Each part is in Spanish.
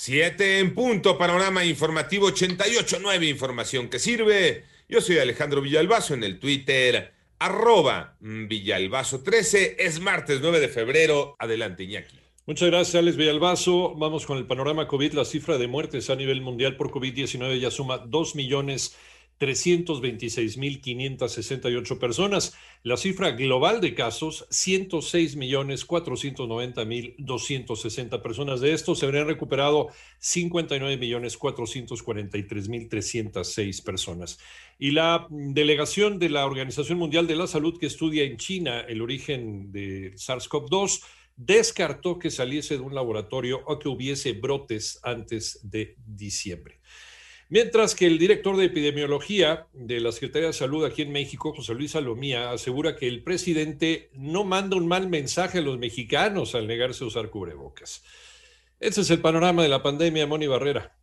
Siete en punto, panorama informativo 88.9, información que sirve. Yo soy Alejandro Villalbazo en el Twitter arroba Villalbazo 13. Es martes 9 de febrero. Adelante, Iñaki. Muchas gracias, Alex Villalbazo. Vamos con el panorama COVID. La cifra de muertes a nivel mundial por COVID-19 ya suma 2 millones 326.568 personas. La cifra global de casos, 106 millones 490 mil 260 personas. De estos se habrían recuperado 59 millones 443 mil 306 personas. Y la delegación de la Organización Mundial de la Salud que estudia en China el origen de SARS-CoV-2 descartó que saliese de un laboratorio o que hubiese brotes antes de diciembre. Mientras que el director de epidemiología de la Secretaría de Salud aquí en México, José Luis Salomía, asegura que el presidente no manda un mal mensaje a los mexicanos al negarse a usar cubrebocas. Ese es el panorama de la pandemia, Moni Barrera.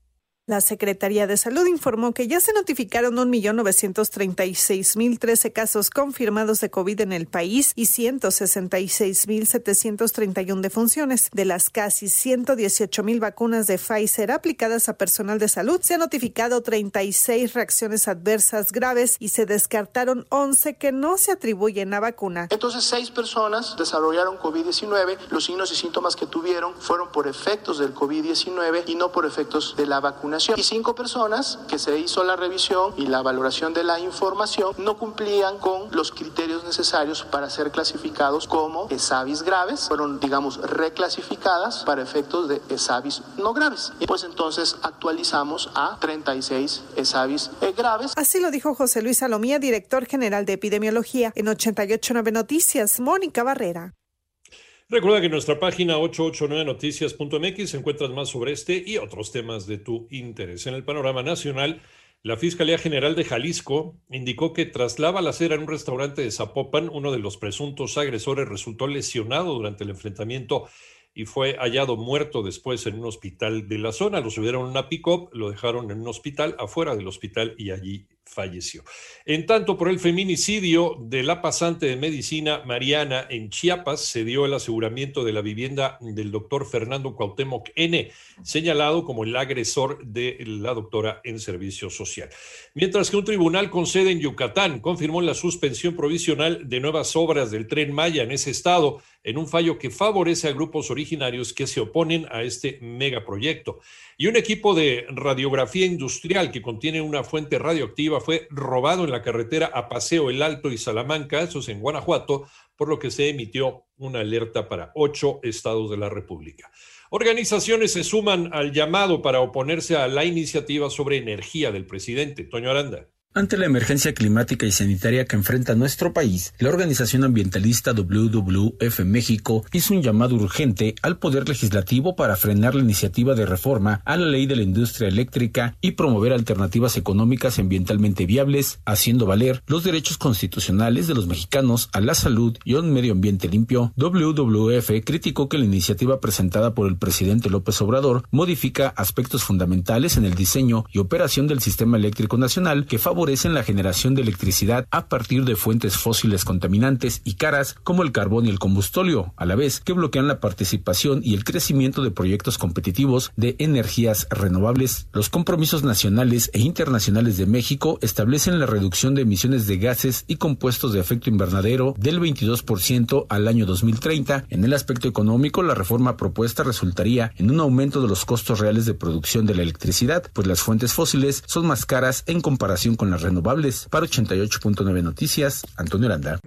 La Secretaría de Salud informó que ya se notificaron 1.936.013 casos confirmados de COVID en el país y 166.731 defunciones. De las casi 118.000 vacunas de Pfizer aplicadas a personal de salud, se han notificado 36 reacciones adversas graves y se descartaron 11 que no se atribuyen a vacuna. Entonces, seis personas desarrollaron COVID-19. Los signos y síntomas que tuvieron fueron por efectos del COVID-19 y no por efectos de la vacuna y cinco personas que se hizo la revisión y la valoración de la información no cumplían con los criterios necesarios para ser clasificados como ESAVIS graves, fueron digamos reclasificadas para efectos de ESAVIS no graves. Y pues entonces actualizamos a 36 ESAVIS graves. Así lo dijo José Luis Salomía, director general de epidemiología en 889 Noticias, Mónica Barrera. Recuerda que en nuestra página 889noticias.mx encuentras más sobre este y otros temas de tu interés. En el panorama nacional, la Fiscalía General de Jalisco indicó que tras la balacera en un restaurante de Zapopan, uno de los presuntos agresores resultó lesionado durante el enfrentamiento y fue hallado muerto después en un hospital de la zona. Lo subieron a una pick-up, lo dejaron en un hospital, afuera del hospital y allí falleció. En tanto, por el feminicidio de la pasante de medicina Mariana en Chiapas, se dio el aseguramiento de la vivienda del doctor Fernando Cuauhtémoc N., señalado como el agresor de la doctora en servicio social. Mientras que un tribunal con sede en Yucatán confirmó la suspensión provisional de nuevas obras del tren Maya en ese estado, en un fallo que favorece a grupos originarios que se oponen a este megaproyecto. Y un equipo de radiografía industrial que contiene una fuente radioactiva fue robado en la carretera a Paseo El Alto y Salamanca, eso es en Guanajuato, por lo que se emitió una alerta para ocho estados de la República. Organizaciones se suman al llamado para oponerse a la iniciativa sobre energía del presidente. Toño Aranda. Ante la emergencia climática y sanitaria que enfrenta nuestro país, la organización ambientalista WWF México hizo un llamado urgente al Poder Legislativo para frenar la iniciativa de reforma a la ley de la industria eléctrica y promover alternativas económicas ambientalmente viables, haciendo valer los derechos constitucionales de los mexicanos a la salud y a un medio ambiente limpio. WWF criticó que la iniciativa presentada por el presidente López Obrador modifica aspectos fundamentales en el diseño y operación del sistema eléctrico nacional que favorece favorecen la generación de electricidad a partir de fuentes fósiles contaminantes y caras como el carbón y el combustóleo, a la vez que bloquean la participación y el crecimiento de proyectos competitivos de energías renovables. Los compromisos nacionales e internacionales de México establecen la reducción de emisiones de gases y compuestos de efecto invernadero del 22% al año 2030. En el aspecto económico, la reforma propuesta resultaría en un aumento de los costos reales de producción de la electricidad, pues las fuentes fósiles son más caras en comparación con la renovables. Para 88.9 Noticias, Antonio Aranda.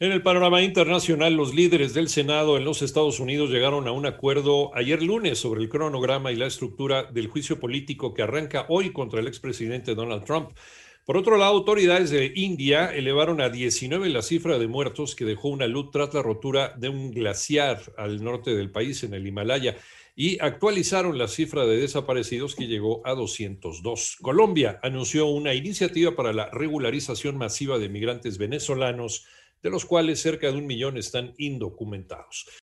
En el panorama internacional, los líderes del Senado en los Estados Unidos llegaron a un acuerdo ayer lunes sobre el cronograma y la estructura del juicio político que arranca hoy contra el expresidente Donald Trump. Por otro lado, autoridades de India elevaron a 19 la cifra de muertos que dejó una luz tras la rotura de un glaciar al norte del país, en el Himalaya. Y actualizaron la cifra de desaparecidos que llegó a 202. Colombia anunció una iniciativa para la regularización masiva de migrantes venezolanos, de los cuales cerca de un millón están indocumentados.